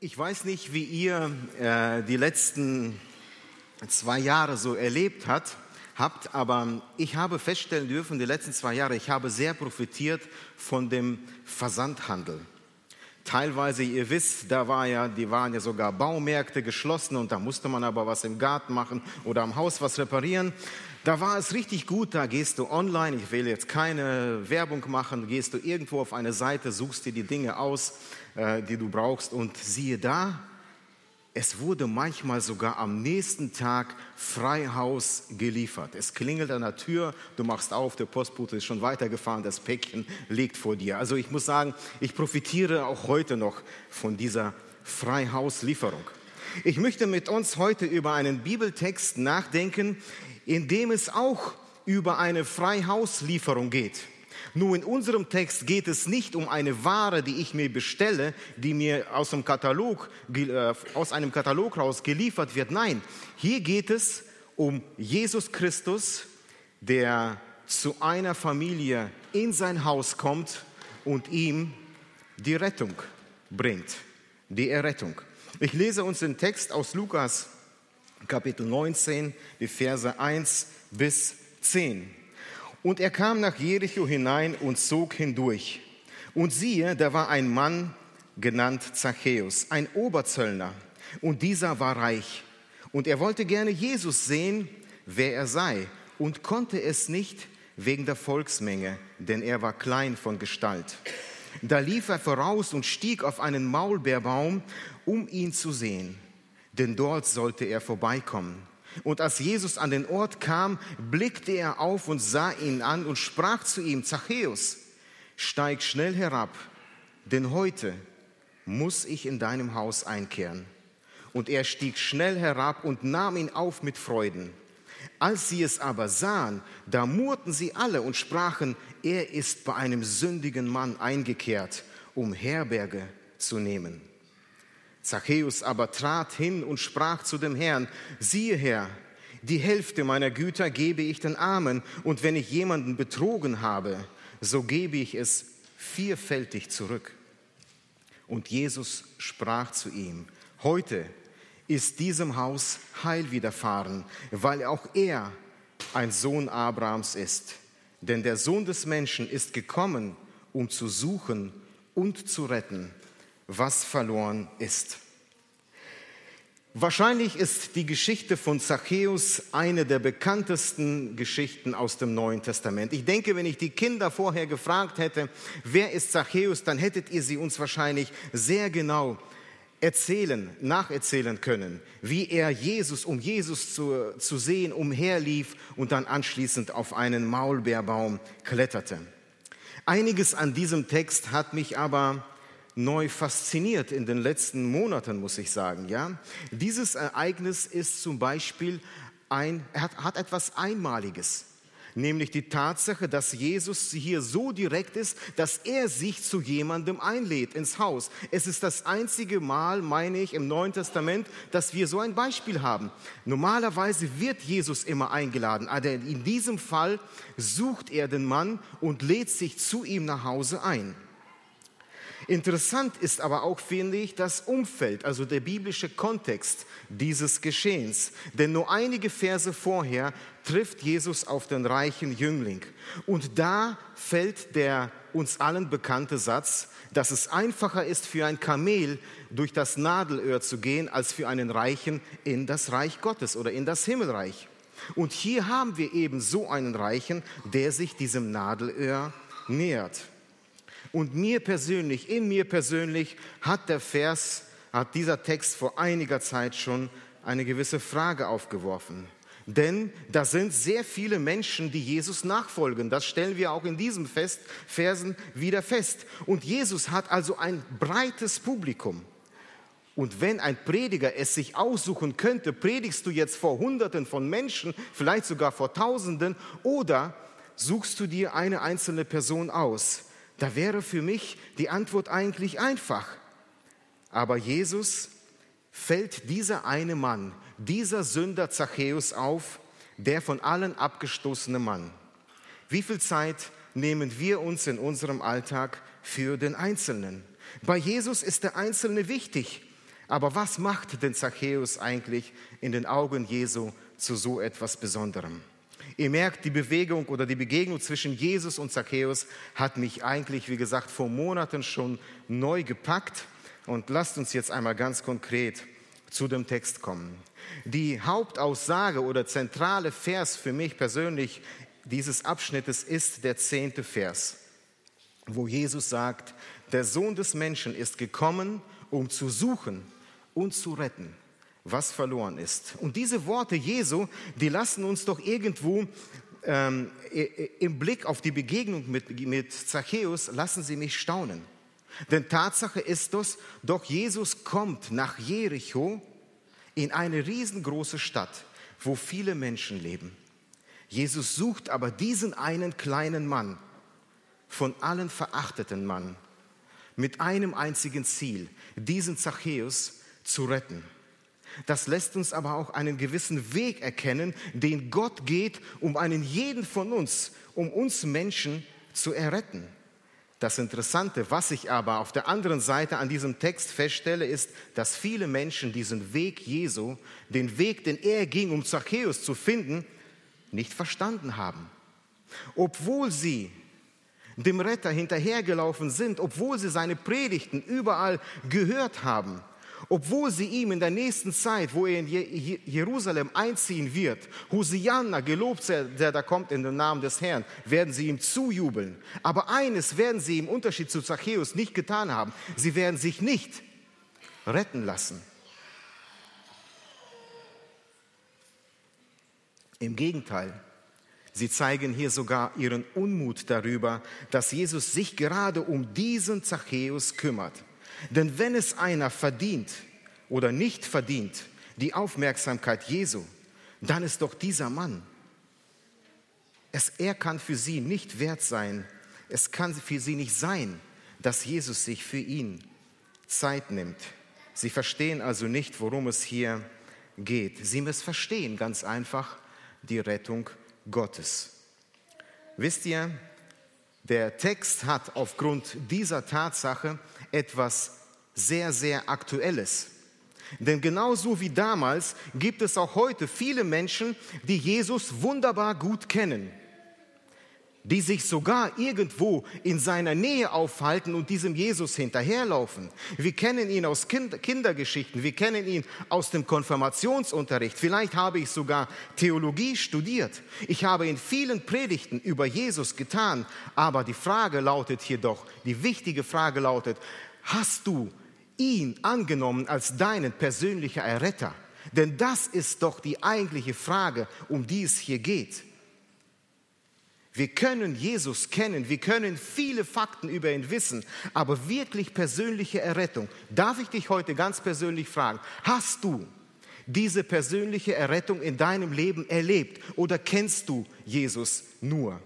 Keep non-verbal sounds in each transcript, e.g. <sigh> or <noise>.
Ich weiß nicht, wie ihr äh, die letzten zwei Jahre so erlebt hat, habt, aber ich habe feststellen dürfen, die letzten zwei Jahre, ich habe sehr profitiert von dem Versandhandel. Teilweise, ihr wisst, da war ja, die waren ja sogar Baumärkte geschlossen und da musste man aber was im Garten machen oder am Haus was reparieren. Da war es richtig gut, da gehst du online, ich will jetzt keine Werbung machen, gehst du irgendwo auf eine Seite, suchst dir die Dinge aus, äh, die du brauchst und siehe da, es wurde manchmal sogar am nächsten Tag Freihaus geliefert. Es klingelt an der Tür, du machst auf, der Postbote ist schon weitergefahren, das Päckchen liegt vor dir. Also ich muss sagen, ich profitiere auch heute noch von dieser Freihauslieferung. Ich möchte mit uns heute über einen Bibeltext nachdenken, in dem es auch über eine Freihauslieferung geht. Nur in unserem Text geht es nicht um eine Ware, die ich mir bestelle, die mir aus, dem Katalog, äh, aus einem Katalog raus geliefert wird. Nein, hier geht es um Jesus Christus, der zu einer Familie in sein Haus kommt und ihm die Rettung bringt, die Errettung. Ich lese uns den Text aus Lukas Kapitel 19, die Verse 1 bis 10. Und er kam nach Jericho hinein und zog hindurch. Und siehe, da war ein Mann genannt Zachäus, ein Oberzöllner. Und dieser war reich. Und er wollte gerne Jesus sehen, wer er sei, und konnte es nicht wegen der Volksmenge, denn er war klein von Gestalt. Da lief er voraus und stieg auf einen Maulbeerbaum, um ihn zu sehen denn dort sollte er vorbeikommen. Und als Jesus an den Ort kam, blickte er auf und sah ihn an und sprach zu ihm, Zachäus, steig schnell herab, denn heute muss ich in deinem Haus einkehren. Und er stieg schnell herab und nahm ihn auf mit Freuden. Als sie es aber sahen, da murrten sie alle und sprachen, er ist bei einem sündigen Mann eingekehrt, um Herberge zu nehmen. Zachäus aber trat hin und sprach zu dem Herrn, siehe Herr, die Hälfte meiner Güter gebe ich den Armen, und wenn ich jemanden betrogen habe, so gebe ich es vierfältig zurück. Und Jesus sprach zu ihm, heute ist diesem Haus Heil widerfahren, weil auch er ein Sohn Abrahams ist. Denn der Sohn des Menschen ist gekommen, um zu suchen und zu retten, was verloren ist. Wahrscheinlich ist die Geschichte von Zachäus eine der bekanntesten Geschichten aus dem Neuen Testament. Ich denke, wenn ich die Kinder vorher gefragt hätte, wer ist Zachäus, dann hättet ihr sie uns wahrscheinlich sehr genau erzählen, nacherzählen können, wie er Jesus, um Jesus zu, zu sehen, umherlief und dann anschließend auf einen Maulbeerbaum kletterte. Einiges an diesem Text hat mich aber neu fasziniert in den letzten Monaten, muss ich sagen. Ja? Dieses Ereignis ist zum Beispiel ein, hat, hat etwas Einmaliges nämlich die Tatsache, dass Jesus hier so direkt ist, dass er sich zu jemandem einlädt ins Haus. Es ist das einzige Mal, meine ich, im Neuen Testament, dass wir so ein Beispiel haben. Normalerweise wird Jesus immer eingeladen, aber in diesem Fall sucht er den Mann und lädt sich zu ihm nach Hause ein. Interessant ist aber auch, finde ich, das Umfeld, also der biblische Kontext dieses Geschehens. Denn nur einige Verse vorher trifft Jesus auf den reichen Jüngling. Und da fällt der uns allen bekannte Satz, dass es einfacher ist für ein Kamel durch das Nadelöhr zu gehen, als für einen Reichen in das Reich Gottes oder in das Himmelreich. Und hier haben wir eben so einen Reichen, der sich diesem Nadelöhr nähert. Und mir persönlich, in mir persönlich hat der Vers, hat dieser Text vor einiger Zeit schon eine gewisse Frage aufgeworfen. Denn da sind sehr viele Menschen, die Jesus nachfolgen. Das stellen wir auch in diesem Fest, Versen wieder fest. Und Jesus hat also ein breites Publikum. Und wenn ein Prediger es sich aussuchen könnte, predigst du jetzt vor Hunderten von Menschen, vielleicht sogar vor Tausenden, oder suchst du dir eine einzelne Person aus? Da wäre für mich die Antwort eigentlich einfach. Aber Jesus fällt dieser eine Mann, dieser Sünder Zachäus auf, der von allen abgestoßene Mann. Wie viel Zeit nehmen wir uns in unserem Alltag für den Einzelnen? Bei Jesus ist der Einzelne wichtig, Aber was macht denn Zachäus eigentlich in den Augen Jesu zu so etwas Besonderem? Ihr merkt, die Bewegung oder die Begegnung zwischen Jesus und Zachäus hat mich eigentlich, wie gesagt, vor Monaten schon neu gepackt. Und lasst uns jetzt einmal ganz konkret zu dem Text kommen. Die Hauptaussage oder zentrale Vers für mich persönlich dieses Abschnittes ist der zehnte Vers, wo Jesus sagt, der Sohn des Menschen ist gekommen, um zu suchen und zu retten, was verloren ist. Und diese Worte Jesu, die lassen uns doch irgendwo ähm, im Blick auf die Begegnung mit, mit Zachäus, lassen sie mich staunen. Denn Tatsache ist es, doch Jesus kommt nach Jericho in eine riesengroße Stadt, wo viele Menschen leben. Jesus sucht aber diesen einen kleinen Mann, von allen verachteten Mann, mit einem einzigen Ziel, diesen Zachäus zu retten. Das lässt uns aber auch einen gewissen Weg erkennen, den Gott geht, um einen jeden von uns, um uns Menschen zu erretten. Das Interessante, was ich aber auf der anderen Seite an diesem Text feststelle, ist, dass viele Menschen diesen Weg Jesu, den Weg, den er ging, um Zachäus zu finden, nicht verstanden haben. Obwohl sie dem Retter hinterhergelaufen sind, obwohl sie seine Predigten überall gehört haben, obwohl sie ihm in der nächsten Zeit, wo er in Jerusalem einziehen wird, Hosianna, gelobt sei, der da kommt in den Namen des Herrn, werden sie ihm zujubeln. Aber eines werden sie im Unterschied zu Zachäus nicht getan haben. Sie werden sich nicht retten lassen. Im Gegenteil, Sie zeigen hier sogar ihren Unmut darüber, dass Jesus sich gerade um diesen Zachäus kümmert. Denn wenn es einer verdient oder nicht verdient, die Aufmerksamkeit Jesu, dann ist doch dieser Mann. Es, er kann für sie nicht wert sein. Es kann für sie nicht sein, dass Jesus sich für ihn Zeit nimmt. Sie verstehen also nicht, worum es hier geht. Sie missverstehen ganz einfach die Rettung Gottes. Wisst ihr, der Text hat aufgrund dieser Tatsache etwas sehr, sehr Aktuelles. Denn genauso wie damals gibt es auch heute viele Menschen, die Jesus wunderbar gut kennen die sich sogar irgendwo in seiner Nähe aufhalten und diesem Jesus hinterherlaufen. Wir kennen ihn aus kind Kindergeschichten, wir kennen ihn aus dem Konfirmationsunterricht. Vielleicht habe ich sogar Theologie studiert. Ich habe in vielen Predigten über Jesus getan. Aber die Frage lautet hier doch, die wichtige Frage lautet, hast du ihn angenommen als deinen persönlichen Erretter? Denn das ist doch die eigentliche Frage, um die es hier geht. Wir können Jesus kennen, wir können viele Fakten über ihn wissen, aber wirklich persönliche Errettung. Darf ich dich heute ganz persönlich fragen, hast du diese persönliche Errettung in deinem Leben erlebt oder kennst du Jesus nur?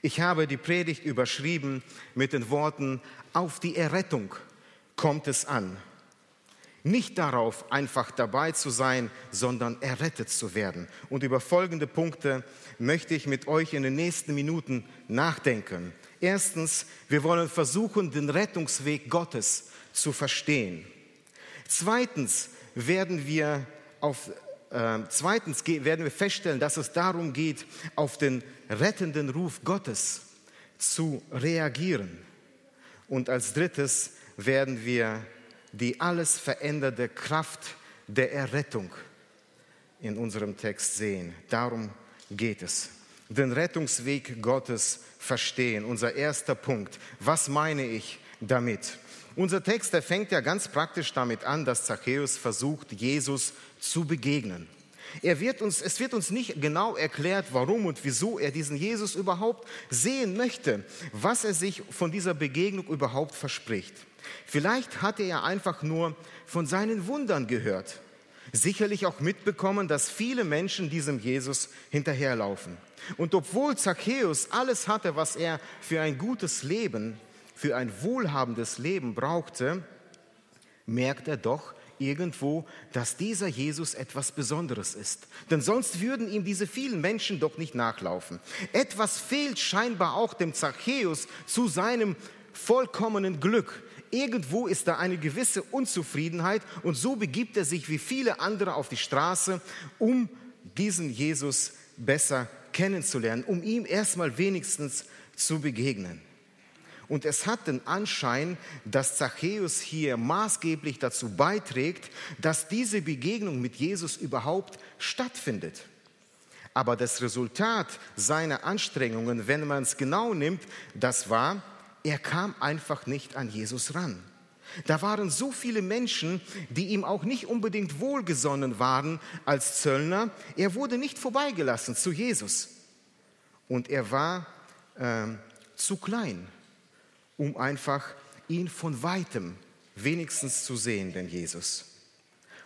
Ich habe die Predigt überschrieben mit den Worten, auf die Errettung kommt es an. Nicht darauf, einfach dabei zu sein, sondern errettet zu werden. Und über folgende Punkte möchte ich mit euch in den nächsten Minuten nachdenken. Erstens, wir wollen versuchen, den Rettungsweg Gottes zu verstehen. Zweitens werden wir auf äh, zweitens werden wir feststellen, dass es darum geht, auf den rettenden Ruf Gottes zu reagieren. Und als drittes werden wir die alles veränderte Kraft der Errettung in unserem Text sehen. Darum geht es. Den Rettungsweg Gottes verstehen. Unser erster Punkt. Was meine ich damit? Unser Text, der fängt ja ganz praktisch damit an, dass Zachäus versucht, Jesus zu begegnen. Er wird uns, es wird uns nicht genau erklärt, warum und wieso er diesen Jesus überhaupt sehen möchte, was er sich von dieser Begegnung überhaupt verspricht. Vielleicht hatte er einfach nur von seinen Wundern gehört, sicherlich auch mitbekommen, dass viele Menschen diesem Jesus hinterherlaufen. Und obwohl Zachäus alles hatte, was er für ein gutes Leben, für ein wohlhabendes Leben brauchte, merkt er doch irgendwo, dass dieser Jesus etwas Besonderes ist. Denn sonst würden ihm diese vielen Menschen doch nicht nachlaufen. Etwas fehlt scheinbar auch dem Zachäus zu seinem vollkommenen Glück. Irgendwo ist da eine gewisse Unzufriedenheit und so begibt er sich wie viele andere auf die Straße, um diesen Jesus besser kennenzulernen, um ihm erstmal wenigstens zu begegnen. Und es hat den Anschein, dass Zachäus hier maßgeblich dazu beiträgt, dass diese Begegnung mit Jesus überhaupt stattfindet. Aber das Resultat seiner Anstrengungen, wenn man es genau nimmt, das war, er kam einfach nicht an Jesus ran. Da waren so viele Menschen, die ihm auch nicht unbedingt wohlgesonnen waren als Zöllner. Er wurde nicht vorbeigelassen zu Jesus. Und er war äh, zu klein, um einfach ihn von weitem wenigstens zu sehen, denn Jesus.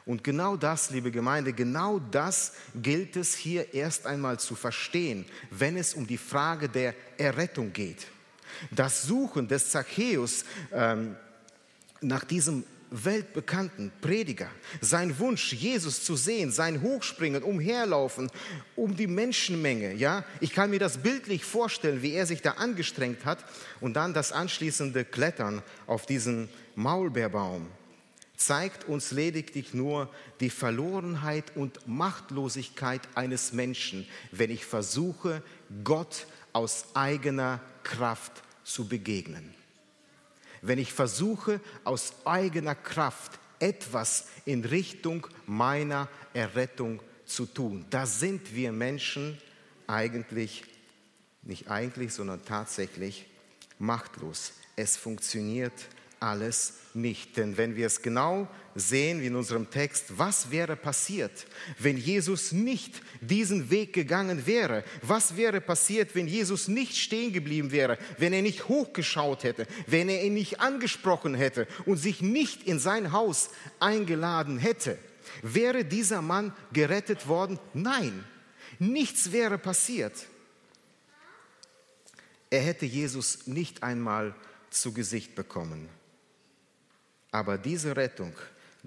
Und genau das, liebe Gemeinde, genau das gilt es hier erst einmal zu verstehen, wenn es um die Frage der Errettung geht. Das Suchen des Zachäus ähm, nach diesem weltbekannten Prediger, sein Wunsch, Jesus zu sehen, sein Hochspringen, umherlaufen, um die Menschenmenge, ja, ich kann mir das bildlich vorstellen, wie er sich da angestrengt hat und dann das anschließende Klettern auf diesen Maulbeerbaum zeigt uns lediglich nur die Verlorenheit und Machtlosigkeit eines Menschen, wenn ich versuche, Gott aus eigener Kraft zu begegnen. Wenn ich versuche, aus eigener Kraft etwas in Richtung meiner Errettung zu tun. Da sind wir Menschen eigentlich, nicht eigentlich, sondern tatsächlich machtlos. Es funktioniert alles nicht. Denn wenn wir es genau sehen, wie in unserem Text, was wäre passiert, wenn Jesus nicht diesen Weg gegangen wäre? Was wäre passiert, wenn Jesus nicht stehen geblieben wäre, wenn er nicht hochgeschaut hätte, wenn er ihn nicht angesprochen hätte und sich nicht in sein Haus eingeladen hätte? Wäre dieser Mann gerettet worden? Nein, nichts wäre passiert. Er hätte Jesus nicht einmal zu Gesicht bekommen. Aber diese Rettung,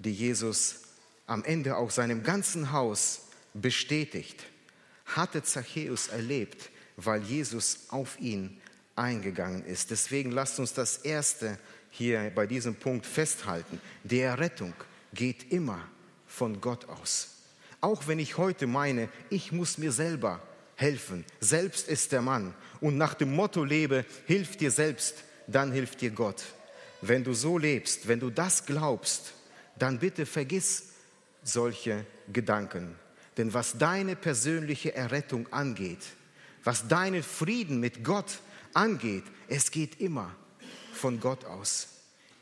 die Jesus am Ende auch seinem ganzen Haus bestätigt, hatte Zachäus erlebt, weil Jesus auf ihn eingegangen ist. Deswegen lasst uns das Erste hier bei diesem Punkt festhalten. Die Errettung geht immer von Gott aus. Auch wenn ich heute meine, ich muss mir selber helfen, selbst ist der Mann und nach dem Motto lebe, hilf dir selbst, dann hilft dir Gott. Wenn du so lebst, wenn du das glaubst, dann bitte vergiss solche Gedanken. Denn was deine persönliche Errettung angeht, was deinen Frieden mit Gott angeht, es geht immer von Gott aus.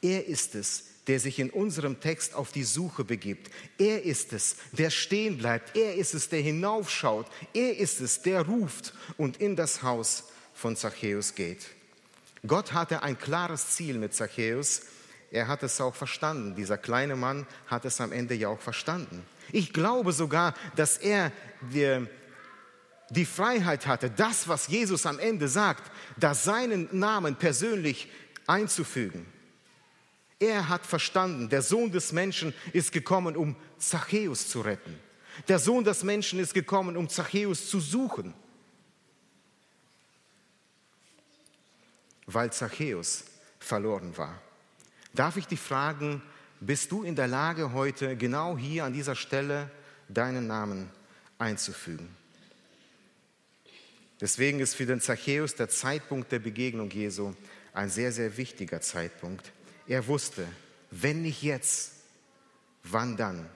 Er ist es, der sich in unserem Text auf die Suche begibt. Er ist es, der stehen bleibt. Er ist es, der hinaufschaut. Er ist es, der ruft und in das Haus von Zachäus geht. Gott hatte ein klares Ziel mit Zachäus. Er hat es auch verstanden. Dieser kleine Mann hat es am Ende ja auch verstanden. Ich glaube sogar, dass er die, die Freiheit hatte, das, was Jesus am Ende sagt, da seinen Namen persönlich einzufügen. Er hat verstanden, der Sohn des Menschen ist gekommen, um Zachäus zu retten. Der Sohn des Menschen ist gekommen, um Zachäus zu suchen. weil Zachäus verloren war. Darf ich dich fragen, bist du in der Lage heute genau hier an dieser Stelle deinen Namen einzufügen? Deswegen ist für den Zachäus der Zeitpunkt der Begegnung Jesu ein sehr, sehr wichtiger Zeitpunkt. Er wusste, wenn nicht jetzt, wann dann?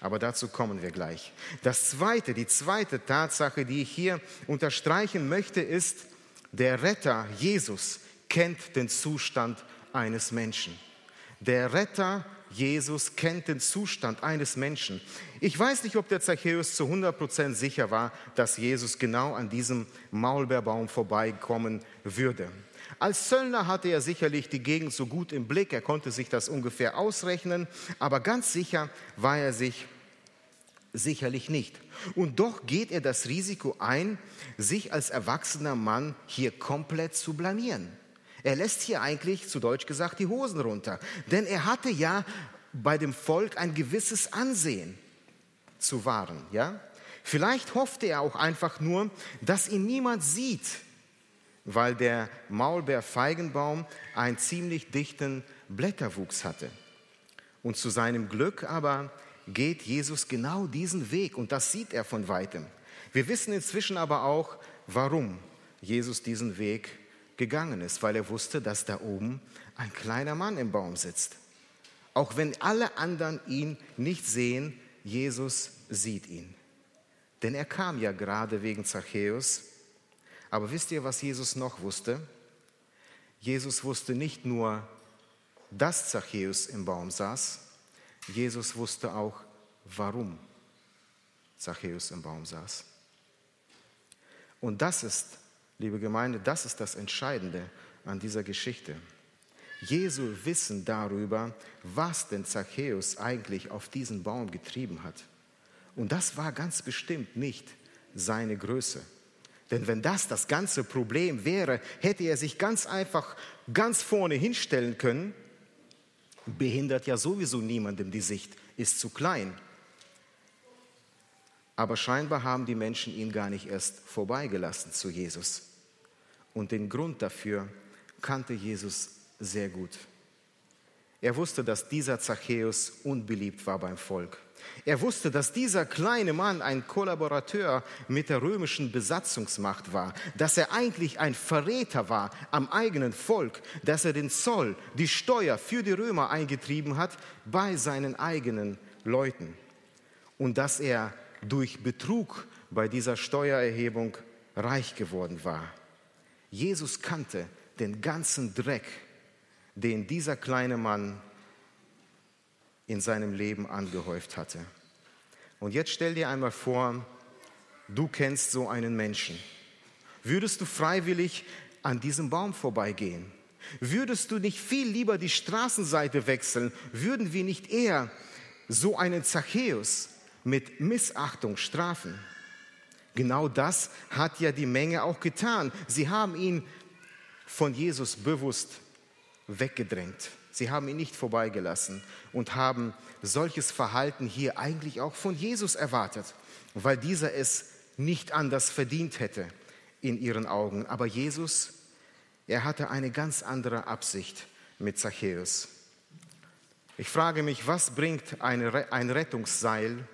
Aber dazu kommen wir gleich. Das zweite, die zweite Tatsache, die ich hier unterstreichen möchte, ist, der Retter Jesus kennt den Zustand eines Menschen. Der Retter Jesus kennt den Zustand eines Menschen. Ich weiß nicht, ob der Zachäus zu 100% sicher war, dass Jesus genau an diesem Maulbeerbaum vorbeikommen würde. Als Zöllner hatte er sicherlich die Gegend so gut im Blick, er konnte sich das ungefähr ausrechnen, aber ganz sicher war er sich sicherlich nicht. Und doch geht er das Risiko ein, sich als erwachsener Mann hier komplett zu blamieren. Er lässt hier eigentlich, zu Deutsch gesagt, die Hosen runter. Denn er hatte ja bei dem Volk ein gewisses Ansehen zu wahren. Ja? Vielleicht hoffte er auch einfach nur, dass ihn niemand sieht, weil der Maulbeerfeigenbaum einen ziemlich dichten Blätterwuchs hatte. Und zu seinem Glück aber geht Jesus genau diesen Weg und das sieht er von weitem. Wir wissen inzwischen aber auch, warum Jesus diesen Weg gegangen ist, weil er wusste, dass da oben ein kleiner Mann im Baum sitzt. Auch wenn alle anderen ihn nicht sehen, Jesus sieht ihn. Denn er kam ja gerade wegen Zachäus. Aber wisst ihr, was Jesus noch wusste? Jesus wusste nicht nur, dass Zachäus im Baum saß, Jesus wusste auch, warum Zachäus im Baum saß. Und das ist, liebe Gemeinde, das ist das Entscheidende an dieser Geschichte. Jesu Wissen darüber, was denn Zachäus eigentlich auf diesen Baum getrieben hat. Und das war ganz bestimmt nicht seine Größe. Denn wenn das das ganze Problem wäre, hätte er sich ganz einfach ganz vorne hinstellen können. Behindert ja sowieso niemandem die Sicht, ist zu klein. Aber scheinbar haben die Menschen ihn gar nicht erst vorbeigelassen zu Jesus. Und den Grund dafür kannte Jesus sehr gut. Er wusste, dass dieser Zachäus unbeliebt war beim Volk. Er wusste, dass dieser kleine Mann ein Kollaborateur mit der römischen Besatzungsmacht war, dass er eigentlich ein Verräter war am eigenen Volk, dass er den Zoll, die Steuer für die Römer eingetrieben hat bei seinen eigenen Leuten und dass er durch Betrug bei dieser Steuererhebung reich geworden war. Jesus kannte den ganzen Dreck, den dieser kleine Mann in seinem Leben angehäuft hatte. Und jetzt stell dir einmal vor, du kennst so einen Menschen. Würdest du freiwillig an diesem Baum vorbeigehen? Würdest du nicht viel lieber die Straßenseite wechseln? Würden wir nicht eher so einen Zachäus mit Missachtung strafen? Genau das hat ja die Menge auch getan. Sie haben ihn von Jesus bewusst weggedrängt. Sie haben ihn nicht vorbeigelassen und haben solches Verhalten hier eigentlich auch von Jesus erwartet, weil dieser es nicht anders verdient hätte in ihren Augen. Aber Jesus, er hatte eine ganz andere Absicht mit Zachäus. Ich frage mich, was bringt ein Rettungsseil,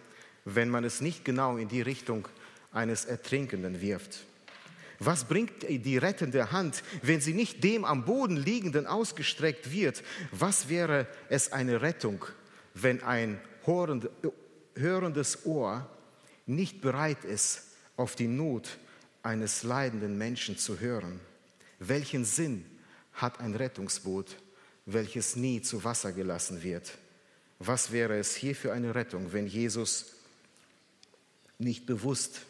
wenn man es nicht genau in die Richtung eines Ertrinkenden wirft? Was bringt die rettende Hand, wenn sie nicht dem am Boden liegenden ausgestreckt wird? Was wäre es eine Rettung, wenn ein hörendes Ohr nicht bereit ist, auf die Not eines leidenden Menschen zu hören? Welchen Sinn hat ein Rettungsboot, welches nie zu Wasser gelassen wird? Was wäre es hier für eine Rettung, wenn Jesus nicht bewusst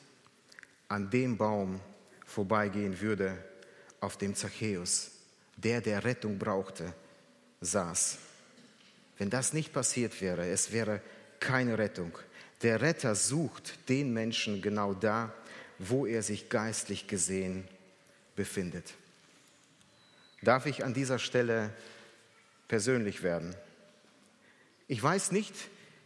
an dem Baum vorbeigehen würde, auf dem Zachäus, der der Rettung brauchte, saß. Wenn das nicht passiert wäre, es wäre keine Rettung. Der Retter sucht den Menschen genau da, wo er sich geistlich gesehen befindet. Darf ich an dieser Stelle persönlich werden? Ich weiß nicht,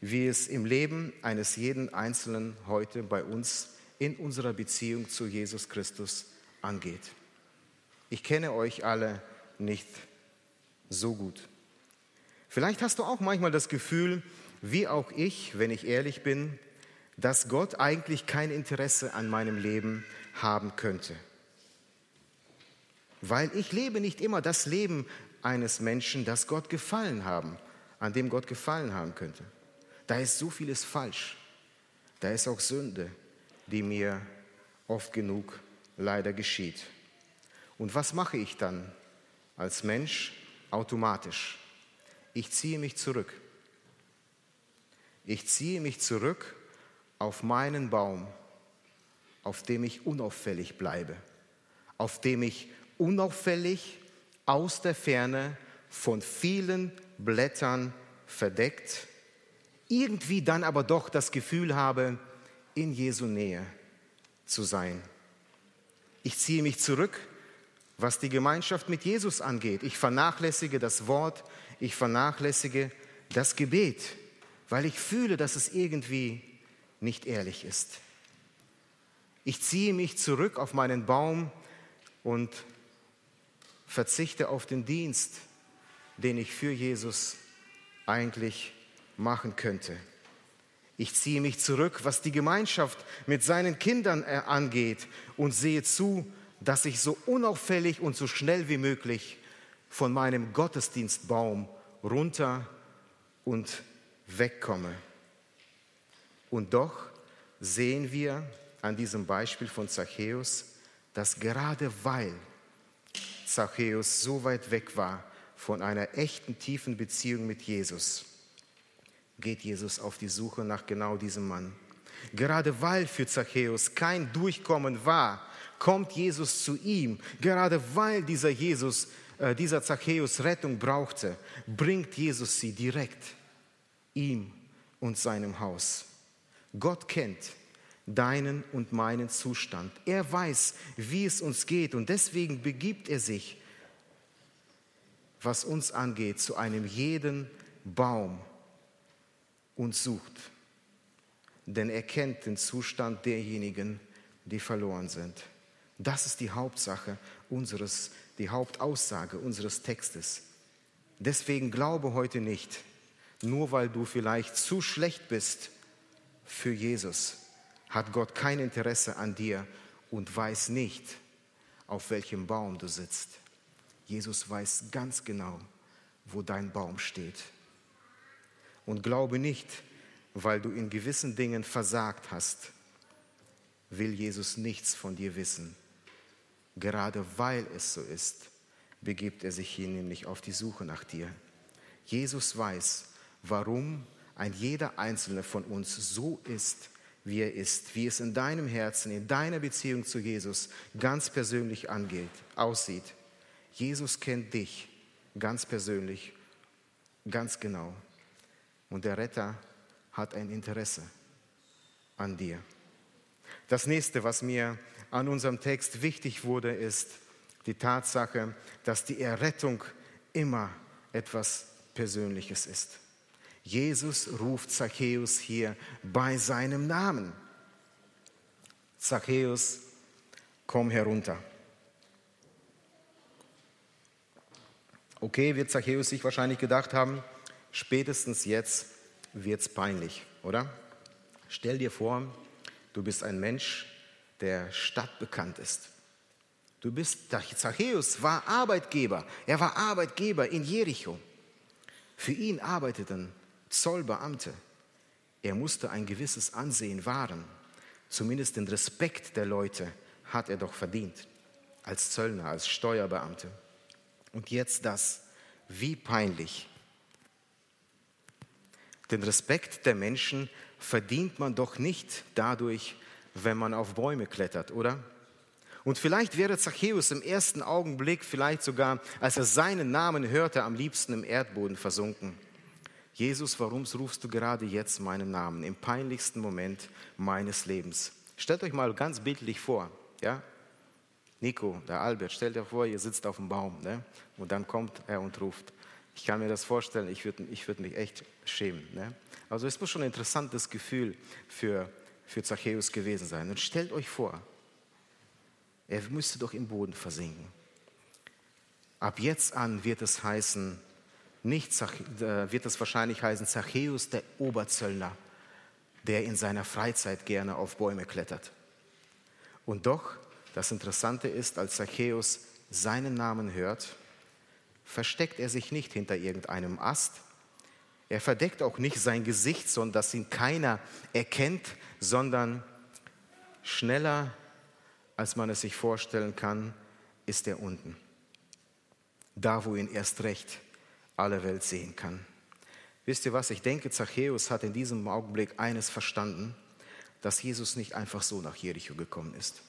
wie es im Leben eines jeden Einzelnen heute bei uns in unserer Beziehung zu Jesus Christus angeht. Ich kenne euch alle nicht so gut. Vielleicht hast du auch manchmal das Gefühl, wie auch ich, wenn ich ehrlich bin, dass Gott eigentlich kein Interesse an meinem Leben haben könnte. Weil ich lebe nicht immer das Leben eines Menschen, das Gott gefallen haben, an dem Gott gefallen haben könnte. Da ist so vieles falsch. Da ist auch Sünde die mir oft genug leider geschieht. Und was mache ich dann als Mensch automatisch? Ich ziehe mich zurück. Ich ziehe mich zurück auf meinen Baum, auf dem ich unauffällig bleibe, auf dem ich unauffällig aus der Ferne von vielen Blättern verdeckt, irgendwie dann aber doch das Gefühl habe, in Jesu Nähe zu sein. Ich ziehe mich zurück, was die Gemeinschaft mit Jesus angeht. Ich vernachlässige das Wort, ich vernachlässige das Gebet, weil ich fühle, dass es irgendwie nicht ehrlich ist. Ich ziehe mich zurück auf meinen Baum und verzichte auf den Dienst, den ich für Jesus eigentlich machen könnte. Ich ziehe mich zurück, was die Gemeinschaft mit seinen Kindern äh, angeht und sehe zu, dass ich so unauffällig und so schnell wie möglich von meinem Gottesdienstbaum runter und wegkomme. Und doch sehen wir an diesem Beispiel von Zachäus, dass gerade weil Zachäus so weit weg war von einer echten tiefen Beziehung mit Jesus, geht Jesus auf die Suche nach genau diesem Mann. Gerade weil für Zachäus kein Durchkommen war, kommt Jesus zu ihm. Gerade weil dieser Jesus, äh, dieser Zachäus Rettung brauchte, bringt Jesus sie direkt ihm und seinem Haus. Gott kennt deinen und meinen Zustand. Er weiß, wie es uns geht und deswegen begibt er sich, was uns angeht, zu einem jeden Baum und sucht. Denn er kennt den Zustand derjenigen, die verloren sind. Das ist die Hauptsache unseres, die Hauptaussage unseres Textes. Deswegen glaube heute nicht, nur weil du vielleicht zu schlecht bist für Jesus, hat Gott kein Interesse an dir und weiß nicht, auf welchem Baum du sitzt. Jesus weiß ganz genau, wo dein Baum steht. Und glaube nicht, weil du in gewissen Dingen versagt hast, will Jesus nichts von dir wissen. Gerade weil es so ist, begibt er sich hier nämlich auf die Suche nach dir. Jesus weiß, warum ein jeder einzelne von uns so ist, wie er ist, wie es in deinem Herzen, in deiner Beziehung zu Jesus ganz persönlich angeht, aussieht. Jesus kennt dich ganz persönlich, ganz genau. Und der Retter hat ein Interesse an dir. Das nächste, was mir an unserem Text wichtig wurde, ist die Tatsache, dass die Errettung immer etwas Persönliches ist. Jesus ruft Zachäus hier bei seinem Namen. Zachäus, komm herunter. Okay, wird Zachäus sich wahrscheinlich gedacht haben, spätestens jetzt wird es peinlich, oder? Stell dir vor, du bist ein Mensch, der stadtbekannt ist. Du bist, Zachäus war Arbeitgeber, er war Arbeitgeber in Jericho. Für ihn arbeiteten Zollbeamte. Er musste ein gewisses Ansehen wahren. Zumindest den Respekt der Leute hat er doch verdient. Als Zöllner, als Steuerbeamte. Und jetzt das. Wie peinlich. Den Respekt der Menschen verdient man doch nicht dadurch, wenn man auf Bäume klettert, oder? Und vielleicht wäre Zachäus im ersten Augenblick, vielleicht sogar, als er seinen Namen hörte, am liebsten im Erdboden versunken. Jesus, warum rufst du gerade jetzt meinen Namen im peinlichsten Moment meines Lebens? Stellt euch mal ganz bildlich vor, ja? Nico, der Albert, stellt euch vor, ihr sitzt auf dem Baum, ne? Und dann kommt er und ruft. Ich kann mir das vorstellen, ich würde ich würd mich echt schämen. Ne? Also es muss schon ein interessantes Gefühl für, für Zachäus gewesen sein. Und stellt euch vor, er müsste doch im Boden versinken. Ab jetzt an wird es heißen, nicht äh, wird es wahrscheinlich heißen Zachäus der Oberzöllner, der in seiner Freizeit gerne auf Bäume klettert. Und doch, das Interessante ist, als Zachäus seinen Namen hört, versteckt er sich nicht hinter irgendeinem Ast. Er verdeckt auch nicht sein Gesicht, sondern dass ihn keiner erkennt, sondern schneller, als man es sich vorstellen kann, ist er unten. Da, wo ihn erst recht alle Welt sehen kann. Wisst ihr was? Ich denke, Zachäus hat in diesem Augenblick eines verstanden, dass Jesus nicht einfach so nach Jericho gekommen ist.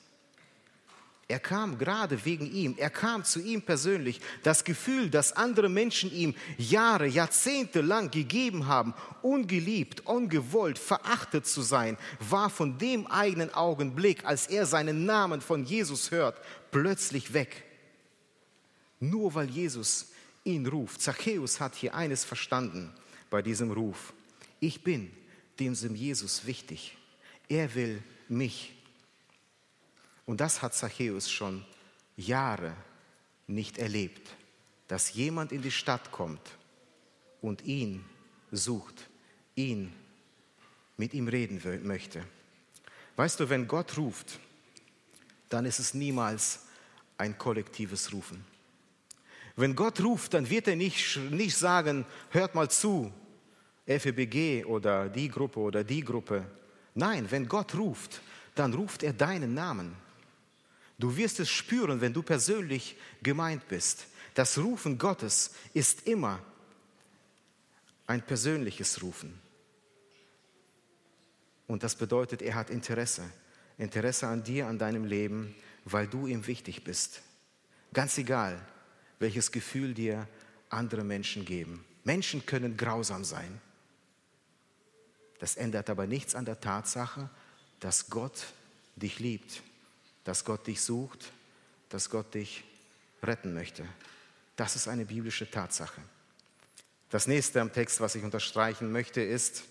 Er kam gerade wegen ihm, er kam zu ihm persönlich. Das Gefühl, das andere Menschen ihm Jahre, Jahrzehnte lang gegeben haben, ungeliebt, ungewollt, verachtet zu sein, war von dem eigenen Augenblick, als er seinen Namen von Jesus hört, plötzlich weg. Nur weil Jesus ihn ruft. Zachäus hat hier eines verstanden bei diesem Ruf. Ich bin diesem Jesus wichtig. Er will mich. Und das hat Zachäus schon Jahre nicht erlebt. dass jemand in die Stadt kommt und ihn sucht, ihn mit ihm reden möchte. Weißt du, wenn Gott ruft, dann ist es niemals ein kollektives Rufen. Wenn Gott ruft, dann wird er nicht, nicht sagen, hört mal zu, FEBG oder die Gruppe oder die Gruppe. Nein, wenn Gott ruft, dann ruft er deinen Namen. Du wirst es spüren, wenn du persönlich gemeint bist. Das Rufen Gottes ist immer ein persönliches Rufen. Und das bedeutet, er hat Interesse. Interesse an dir, an deinem Leben, weil du ihm wichtig bist. Ganz egal, welches Gefühl dir andere Menschen geben. Menschen können grausam sein. Das ändert aber nichts an der Tatsache, dass Gott dich liebt, dass Gott dich sucht, dass Gott dich retten möchte. Das ist eine biblische Tatsache. Das nächste am Text, was ich unterstreichen möchte, ist,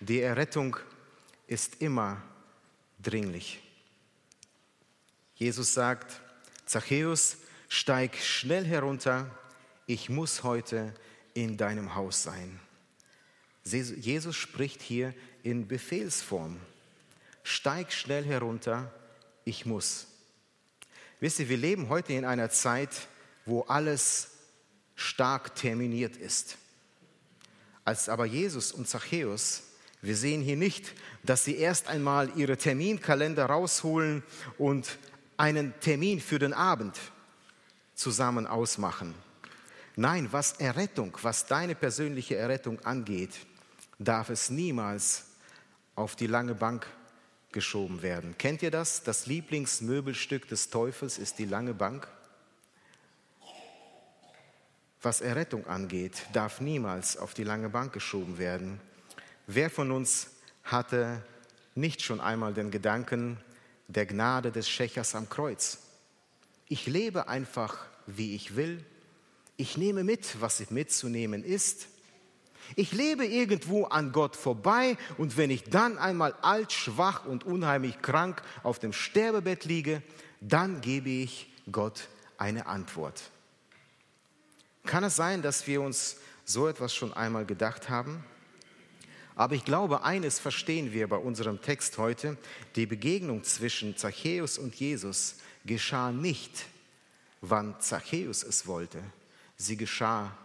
die Errettung ist immer dringlich. Jesus sagt, Zachäus, steig schnell herunter, ich muss heute in deinem Haus sein. Jesus spricht hier in Befehlsform. Steig schnell herunter, ich muss. Wisst ihr, wir leben heute in einer Zeit, wo alles stark terminiert ist. Als aber Jesus und Zachäus, wir sehen hier nicht, dass sie erst einmal ihre Terminkalender rausholen und einen Termin für den Abend zusammen ausmachen. Nein, was Errettung, was deine persönliche Errettung angeht, darf es niemals auf die lange Bank geschoben werden. Kennt ihr das? Das Lieblingsmöbelstück des Teufels ist die lange Bank was Errettung angeht, darf niemals auf die lange Bank geschoben werden. Wer von uns hatte nicht schon einmal den Gedanken der Gnade des Schächers am Kreuz? Ich lebe einfach, wie ich will. Ich nehme mit, was mitzunehmen ist. Ich lebe irgendwo an Gott vorbei und wenn ich dann einmal alt, schwach und unheimlich krank auf dem Sterbebett liege, dann gebe ich Gott eine Antwort. Kann es sein, dass wir uns so etwas schon einmal gedacht haben? Aber ich glaube, eines verstehen wir bei unserem Text heute. Die Begegnung zwischen Zachäus und Jesus geschah nicht, wann Zachäus es wollte. Sie geschah,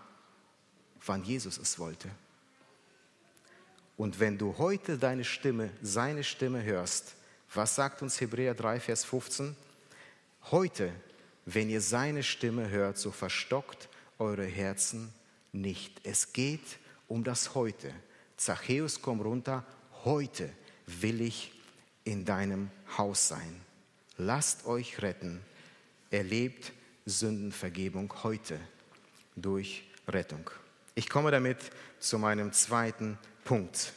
wann Jesus es wollte. Und wenn du heute deine Stimme, seine Stimme hörst, was sagt uns Hebräer 3, Vers 15? Heute, wenn ihr seine Stimme hört, so verstockt eure Herzen nicht. Es geht um das Heute. Zachäus, komm runter. Heute will ich in deinem Haus sein. Lasst euch retten. Erlebt Sündenvergebung heute durch Rettung. Ich komme damit zu meinem zweiten Punkt.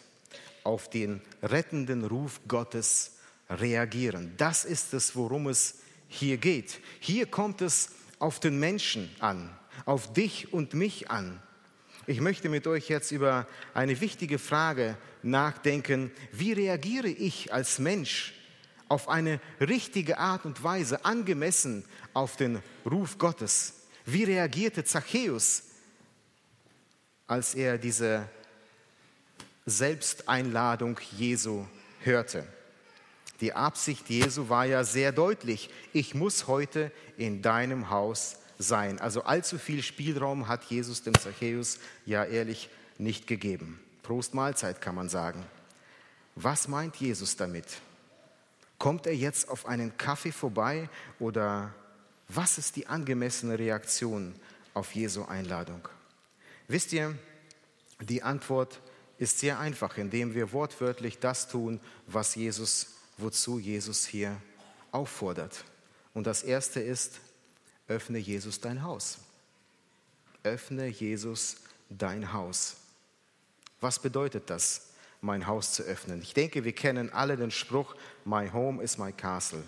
Auf den rettenden Ruf Gottes reagieren. Das ist es, worum es hier geht. Hier kommt es auf den Menschen an auf dich und mich an. Ich möchte mit euch jetzt über eine wichtige Frage nachdenken. Wie reagiere ich als Mensch auf eine richtige Art und Weise, angemessen auf den Ruf Gottes? Wie reagierte Zachäus, als er diese Selbsteinladung Jesu hörte? Die Absicht Jesu war ja sehr deutlich. Ich muss heute in deinem Haus sein. Also allzu viel Spielraum hat Jesus dem Zachäus ja ehrlich nicht gegeben. Prost Mahlzeit kann man sagen. Was meint Jesus damit? Kommt er jetzt auf einen Kaffee vorbei oder was ist die angemessene Reaktion auf Jesu Einladung? Wisst ihr, die Antwort ist sehr einfach, indem wir wortwörtlich das tun, was Jesus, wozu Jesus hier auffordert. Und das erste ist, öffne Jesus dein Haus. Öffne Jesus dein Haus. Was bedeutet das, mein Haus zu öffnen? Ich denke, wir kennen alle den Spruch, My home is my castle.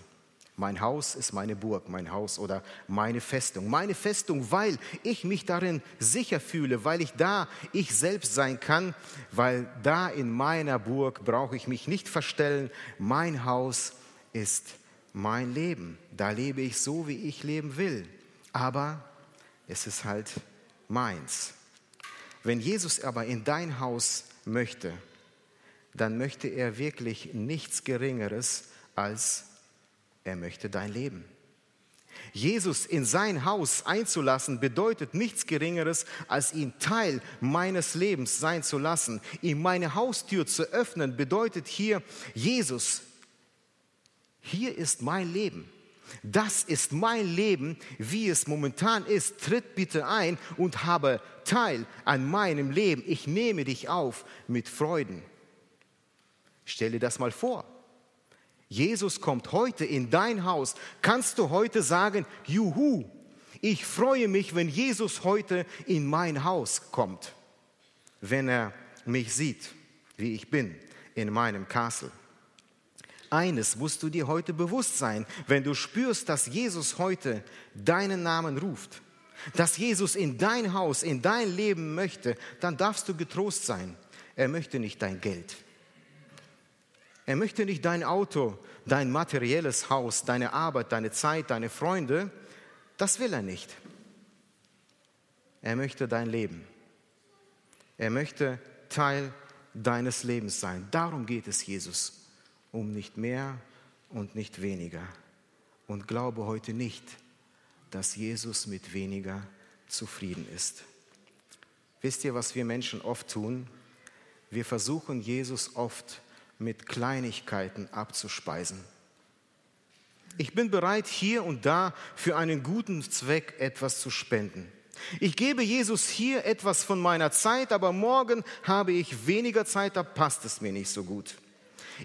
Mein Haus ist meine Burg, mein Haus oder meine Festung. Meine Festung, weil ich mich darin sicher fühle, weil ich da ich selbst sein kann, weil da in meiner Burg brauche ich mich nicht verstellen. Mein Haus ist mein Leben. Da lebe ich so, wie ich leben will. Aber es ist halt meins. Wenn Jesus aber in dein Haus möchte, dann möchte er wirklich nichts Geringeres als er möchte dein Leben. Jesus in sein Haus einzulassen bedeutet nichts Geringeres, als ihn Teil meines Lebens sein zu lassen. Ihm meine Haustür zu öffnen bedeutet hier, Jesus, hier ist mein Leben. Das ist mein Leben, wie es momentan ist. Tritt bitte ein und habe Teil an meinem Leben. Ich nehme dich auf mit Freuden. Stell dir das mal vor. Jesus kommt heute in dein Haus. Kannst du heute sagen, juhu, ich freue mich, wenn Jesus heute in mein Haus kommt, wenn er mich sieht, wie ich bin in meinem Castle. Eines musst du dir heute bewusst sein, wenn du spürst, dass Jesus heute deinen Namen ruft, dass Jesus in dein Haus, in dein Leben möchte, dann darfst du getrost sein. Er möchte nicht dein Geld. Er möchte nicht dein Auto, dein materielles Haus, deine Arbeit, deine Zeit, deine Freunde. Das will er nicht. Er möchte dein Leben. Er möchte Teil deines Lebens sein. Darum geht es Jesus um nicht mehr und nicht weniger. Und glaube heute nicht, dass Jesus mit weniger zufrieden ist. Wisst ihr, was wir Menschen oft tun? Wir versuchen Jesus oft mit Kleinigkeiten abzuspeisen. Ich bin bereit, hier und da für einen guten Zweck etwas zu spenden. Ich gebe Jesus hier etwas von meiner Zeit, aber morgen habe ich weniger Zeit, da passt es mir nicht so gut.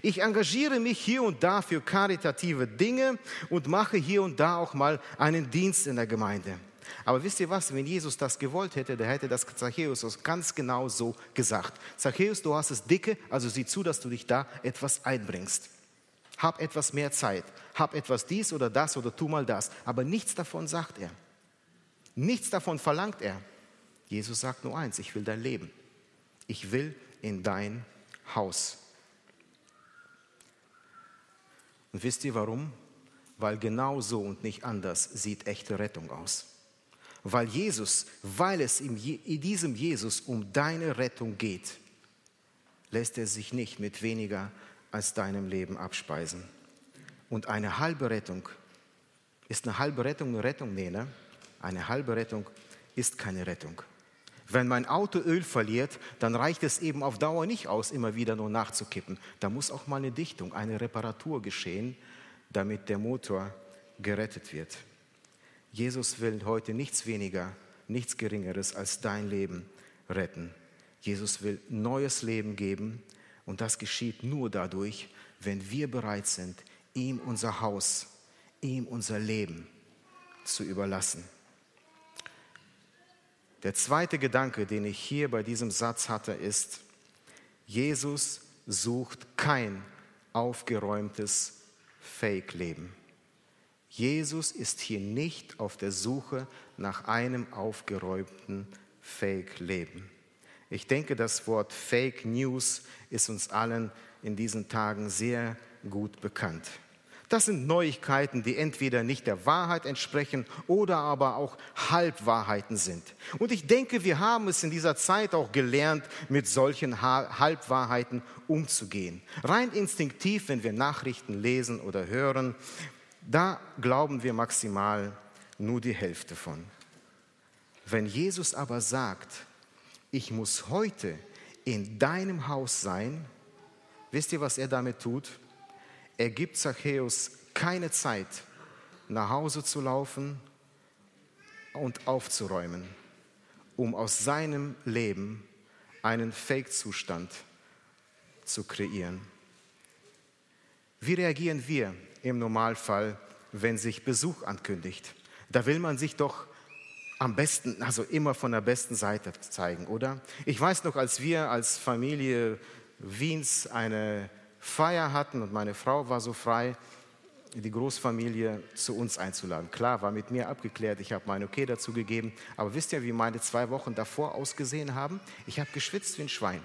Ich engagiere mich hier und da für karitative Dinge und mache hier und da auch mal einen Dienst in der Gemeinde. Aber wisst ihr was, wenn Jesus das gewollt hätte, der hätte das Zachäus ganz genau so gesagt. Zachäus, du hast es dicke, also sieh zu, dass du dich da etwas einbringst. Hab etwas mehr Zeit, hab etwas dies oder das oder tu mal das. Aber nichts davon sagt er. Nichts davon verlangt er. Jesus sagt nur eins, ich will dein Leben. Ich will in dein Haus. Und wisst ihr warum? Weil genau so und nicht anders sieht echte Rettung aus. Weil Jesus, weil es in diesem Jesus um deine Rettung geht, lässt er sich nicht mit weniger als deinem Leben abspeisen. Und eine halbe Rettung, ist eine halbe Rettung eine Rettung? Nee, ne? Eine halbe Rettung ist keine Rettung. Wenn mein Auto Öl verliert, dann reicht es eben auf Dauer nicht aus, immer wieder nur nachzukippen. Da muss auch mal eine Dichtung, eine Reparatur geschehen, damit der Motor gerettet wird. Jesus will heute nichts weniger, nichts Geringeres als dein Leben retten. Jesus will neues Leben geben und das geschieht nur dadurch, wenn wir bereit sind, ihm unser Haus, ihm unser Leben zu überlassen. Der zweite Gedanke, den ich hier bei diesem Satz hatte, ist, Jesus sucht kein aufgeräumtes Fake-Leben. Jesus ist hier nicht auf der Suche nach einem aufgeräumten Fake-Leben. Ich denke, das Wort Fake News ist uns allen in diesen Tagen sehr gut bekannt. Das sind Neuigkeiten, die entweder nicht der Wahrheit entsprechen oder aber auch Halbwahrheiten sind. Und ich denke, wir haben es in dieser Zeit auch gelernt, mit solchen Halbwahrheiten umzugehen. Rein instinktiv, wenn wir Nachrichten lesen oder hören, da glauben wir maximal nur die Hälfte von. Wenn Jesus aber sagt, ich muss heute in deinem Haus sein, wisst ihr, was er damit tut? Er gibt Zachäus keine Zeit, nach Hause zu laufen und aufzuräumen, um aus seinem Leben einen Fake-Zustand zu kreieren. Wie reagieren wir im Normalfall, wenn sich Besuch ankündigt? Da will man sich doch am besten, also immer von der besten Seite zeigen, oder? Ich weiß noch, als wir als Familie Wiens eine Feier hatten und meine Frau war so frei, die Großfamilie zu uns einzuladen. Klar, war mit mir abgeklärt, ich habe mein Okay dazu gegeben. Aber wisst ihr, wie meine zwei Wochen davor ausgesehen haben? Ich habe geschwitzt wie ein Schwein.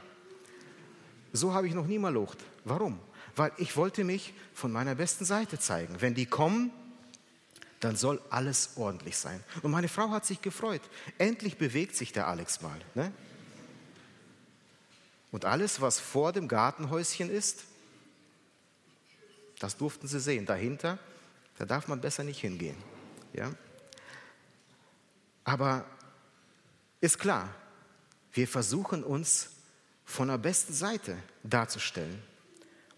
So habe ich noch nie mal locht. Warum? Weil ich wollte mich von meiner besten Seite zeigen. Wenn die kommen, dann soll alles ordentlich sein. Und meine Frau hat sich gefreut. Endlich bewegt sich der Alex mal. Ne? Und alles, was vor dem Gartenhäuschen ist, das durften sie sehen. Dahinter, da darf man besser nicht hingehen. Ja? Aber ist klar, wir versuchen uns von der besten Seite darzustellen.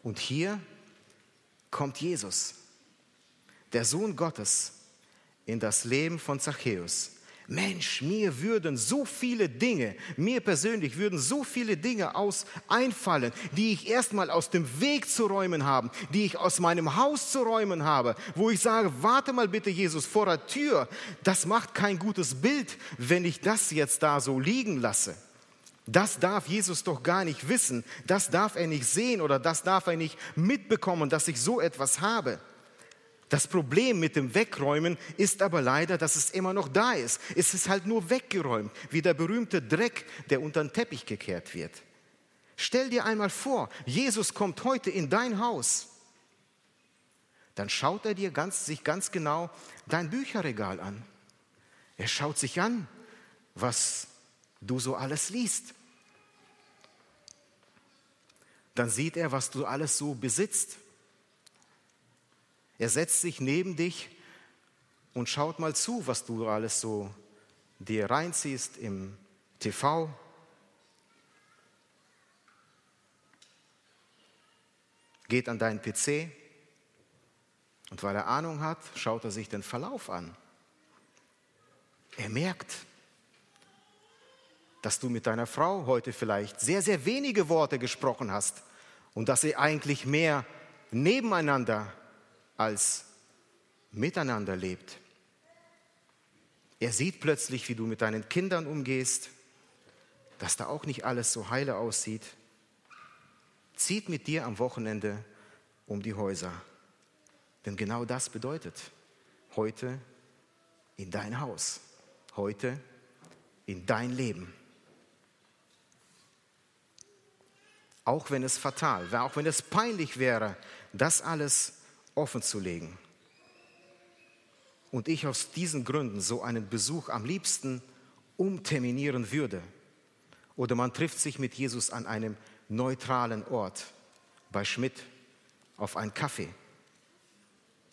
Und hier kommt Jesus, der Sohn Gottes, in das Leben von Zachäus. Mensch, mir würden so viele Dinge, mir persönlich würden so viele Dinge aus einfallen, die ich erstmal aus dem Weg zu räumen habe, die ich aus meinem Haus zu räumen habe, wo ich sage, warte mal bitte Jesus vor der Tür, das macht kein gutes Bild, wenn ich das jetzt da so liegen lasse. Das darf Jesus doch gar nicht wissen, das darf er nicht sehen oder das darf er nicht mitbekommen, dass ich so etwas habe. Das Problem mit dem Wegräumen ist aber leider, dass es immer noch da ist. Es ist halt nur weggeräumt, wie der berühmte Dreck, der unter den Teppich gekehrt wird. Stell dir einmal vor, Jesus kommt heute in dein Haus. Dann schaut er dir ganz, sich ganz genau dein Bücherregal an. Er schaut sich an, was du so alles liest. Dann sieht er, was du alles so besitzt. Er setzt sich neben dich und schaut mal zu, was du alles so dir reinziehst im TV. Geht an deinen PC und weil er Ahnung hat, schaut er sich den Verlauf an. Er merkt, dass du mit deiner Frau heute vielleicht sehr, sehr wenige Worte gesprochen hast und dass ihr eigentlich mehr nebeneinander als miteinander lebt. Er sieht plötzlich, wie du mit deinen Kindern umgehst, dass da auch nicht alles so heile aussieht. Zieht mit dir am Wochenende um die Häuser. Denn genau das bedeutet heute in dein Haus, heute in dein Leben. Auch wenn es fatal wäre, auch wenn es peinlich wäre, das alles offen zu legen. Und ich aus diesen Gründen so einen Besuch am liebsten umterminieren würde. Oder man trifft sich mit Jesus an einem neutralen Ort, bei Schmidt, auf einen Kaffee.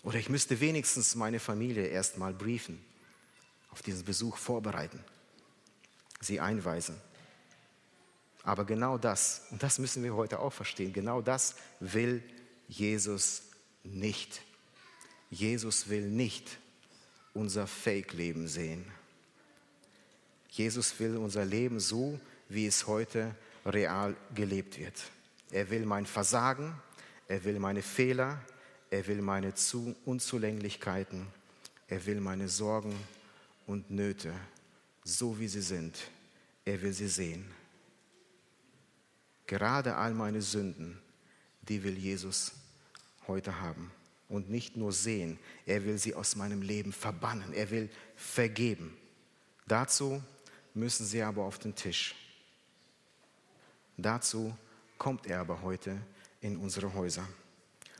Oder ich müsste wenigstens meine Familie erstmal briefen, auf diesen Besuch vorbereiten, sie einweisen. Aber genau das, und das müssen wir heute auch verstehen, genau das will Jesus nicht. Jesus will nicht unser Fake-Leben sehen. Jesus will unser Leben so, wie es heute real gelebt wird. Er will mein Versagen, er will meine Fehler, er will meine Unzulänglichkeiten, er will meine Sorgen und Nöte, so wie sie sind. Er will sie sehen. Gerade all meine Sünden, die will Jesus heute haben. Und nicht nur sehen, er will sie aus meinem Leben verbannen, er will vergeben. Dazu müssen sie aber auf den Tisch. Dazu kommt er aber heute in unsere Häuser.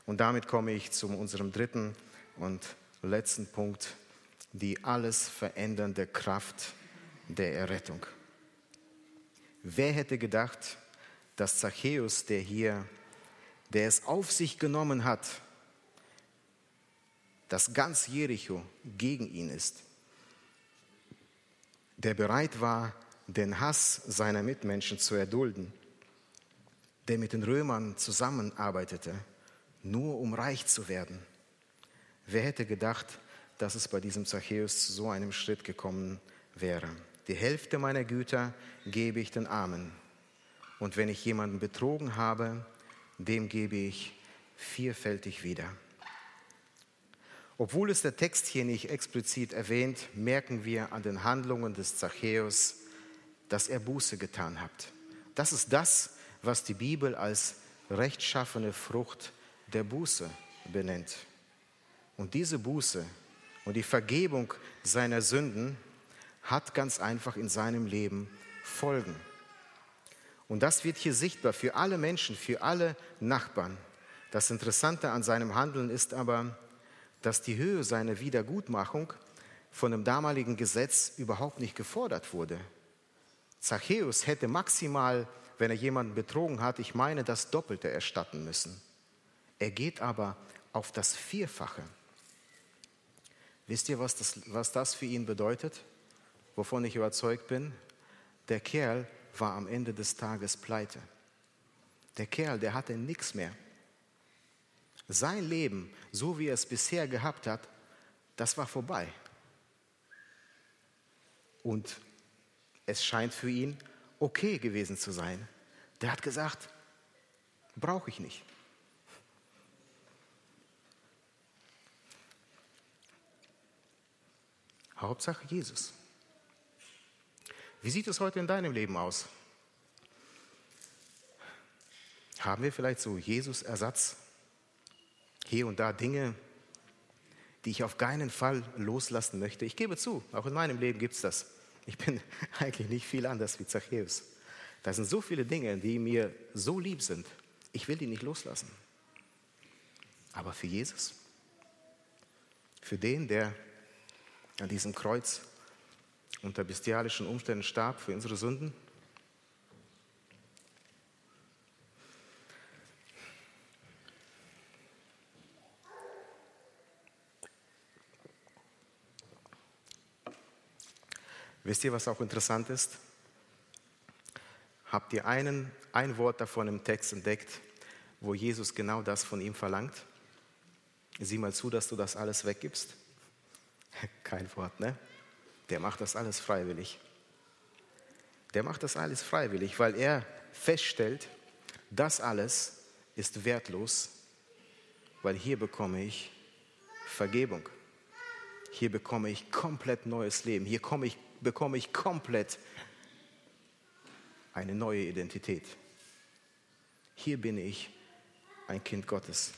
Und damit komme ich zu unserem dritten und letzten Punkt, die alles verändernde Kraft der Errettung. Wer hätte gedacht, dass Zachäus, der hier der es auf sich genommen hat, dass ganz Jericho gegen ihn ist, der bereit war, den Hass seiner Mitmenschen zu erdulden, der mit den Römern zusammenarbeitete, nur um reich zu werden. Wer hätte gedacht, dass es bei diesem Zachäus zu so einem Schritt gekommen wäre? Die Hälfte meiner Güter gebe ich den Armen. Und wenn ich jemanden betrogen habe, dem gebe ich vierfältig wieder. Obwohl es der Text hier nicht explizit erwähnt, merken wir an den Handlungen des Zachäus, dass er Buße getan hat. Das ist das, was die Bibel als rechtschaffene Frucht der Buße benennt. Und diese Buße und die Vergebung seiner Sünden hat ganz einfach in seinem Leben Folgen. Und das wird hier sichtbar für alle Menschen, für alle Nachbarn. Das Interessante an seinem Handeln ist aber, dass die Höhe seiner Wiedergutmachung von dem damaligen Gesetz überhaupt nicht gefordert wurde. Zachäus hätte maximal, wenn er jemanden betrogen hat, ich meine, das Doppelte erstatten müssen. Er geht aber auf das Vierfache. Wisst ihr, was das, was das für ihn bedeutet? Wovon ich überzeugt bin? Der Kerl war am Ende des Tages pleite. Der Kerl, der hatte nichts mehr. Sein Leben, so wie er es bisher gehabt hat, das war vorbei. Und es scheint für ihn okay gewesen zu sein. Der hat gesagt, brauche ich nicht. Hauptsache Jesus. Wie sieht es heute in deinem Leben aus? Haben wir vielleicht so Jesus-Ersatz? Hier und da Dinge, die ich auf keinen Fall loslassen möchte. Ich gebe zu, auch in meinem Leben gibt es das. Ich bin <laughs> eigentlich nicht viel anders wie Zachäus. Da sind so viele Dinge, die mir so lieb sind. Ich will die nicht loslassen. Aber für Jesus, für den, der an diesem Kreuz unter bestialischen Umständen starb für unsere Sünden, Wisst ihr, was auch interessant ist? Habt ihr einen, ein Wort davon im Text entdeckt, wo Jesus genau das von ihm verlangt? Sieh mal zu, dass du das alles weggibst. <laughs> Kein Wort, ne? Der macht das alles freiwillig. Der macht das alles freiwillig, weil er feststellt, das alles ist wertlos, weil hier bekomme ich Vergebung. Hier bekomme ich komplett neues Leben. Hier ich bekomme ich komplett eine neue Identität. Hier bin ich ein Kind Gottes.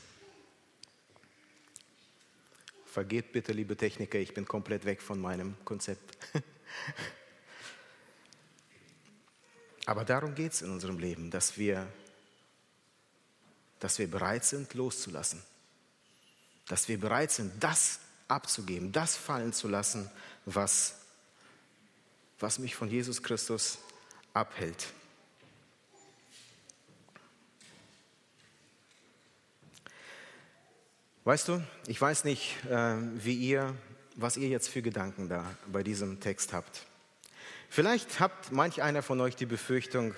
Vergeht bitte, liebe Techniker, ich bin komplett weg von meinem Konzept. <laughs> Aber darum geht es in unserem Leben, dass wir, dass wir bereit sind, loszulassen. Dass wir bereit sind, das abzugeben, das fallen zu lassen, was was mich von Jesus Christus abhält. Weißt du, ich weiß nicht, äh, wie ihr, was ihr jetzt für Gedanken da bei diesem Text habt. Vielleicht habt manch einer von euch die Befürchtung,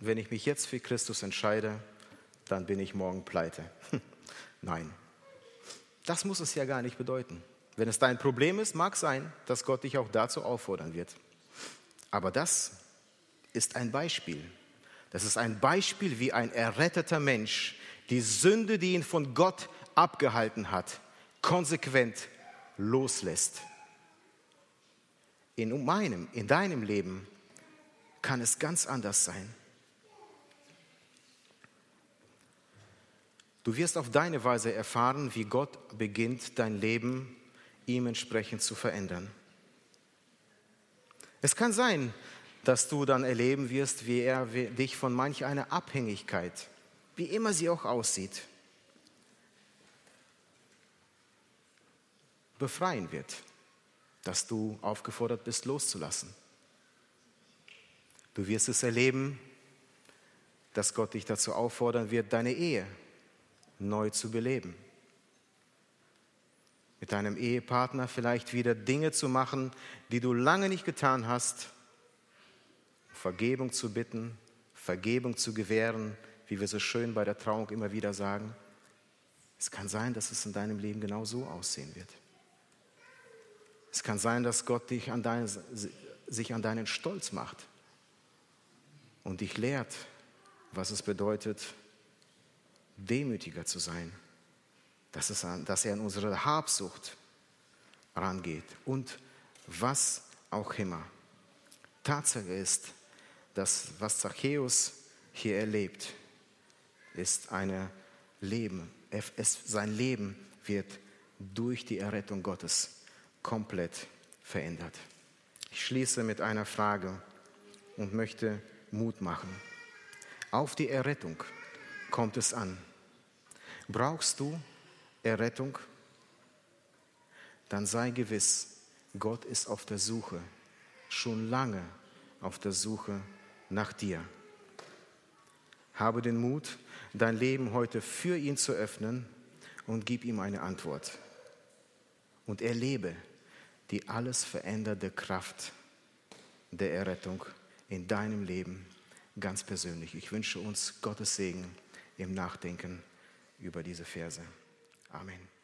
wenn ich mich jetzt für Christus entscheide, dann bin ich morgen pleite. <laughs> Nein, das muss es ja gar nicht bedeuten. Wenn es dein Problem ist, mag sein, dass Gott dich auch dazu auffordern wird. Aber das ist ein Beispiel. Das ist ein Beispiel, wie ein erretteter Mensch die Sünde, die ihn von Gott abgehalten hat, konsequent loslässt. In meinem, in deinem Leben kann es ganz anders sein. Du wirst auf deine Weise erfahren, wie Gott beginnt, dein Leben ihm entsprechend zu verändern. Es kann sein, dass du dann erleben wirst, wie er dich von manch einer Abhängigkeit, wie immer sie auch aussieht, befreien wird, dass du aufgefordert bist, loszulassen. Du wirst es erleben, dass Gott dich dazu auffordern wird, deine Ehe neu zu beleben mit deinem Ehepartner vielleicht wieder Dinge zu machen, die du lange nicht getan hast, Vergebung zu bitten, Vergebung zu gewähren, wie wir so schön bei der Trauung immer wieder sagen. Es kann sein, dass es in deinem Leben genau so aussehen wird. Es kann sein, dass Gott dich an dein, sich an deinen Stolz macht und dich lehrt, was es bedeutet, demütiger zu sein dass, es an, dass er an unsere Habsucht rangeht und was auch immer. Tatsache ist, dass was Zachäus hier erlebt, ist ein Leben. Es, sein Leben wird durch die Errettung Gottes komplett verändert. Ich schließe mit einer Frage und möchte Mut machen. Auf die Errettung kommt es an. Brauchst du Errettung, dann sei gewiss, Gott ist auf der Suche, schon lange auf der Suche nach dir. Habe den Mut, dein Leben heute für ihn zu öffnen und gib ihm eine Antwort. Und erlebe die alles veränderte Kraft der Errettung in deinem Leben ganz persönlich. Ich wünsche uns Gottes Segen im Nachdenken über diese Verse. Amen.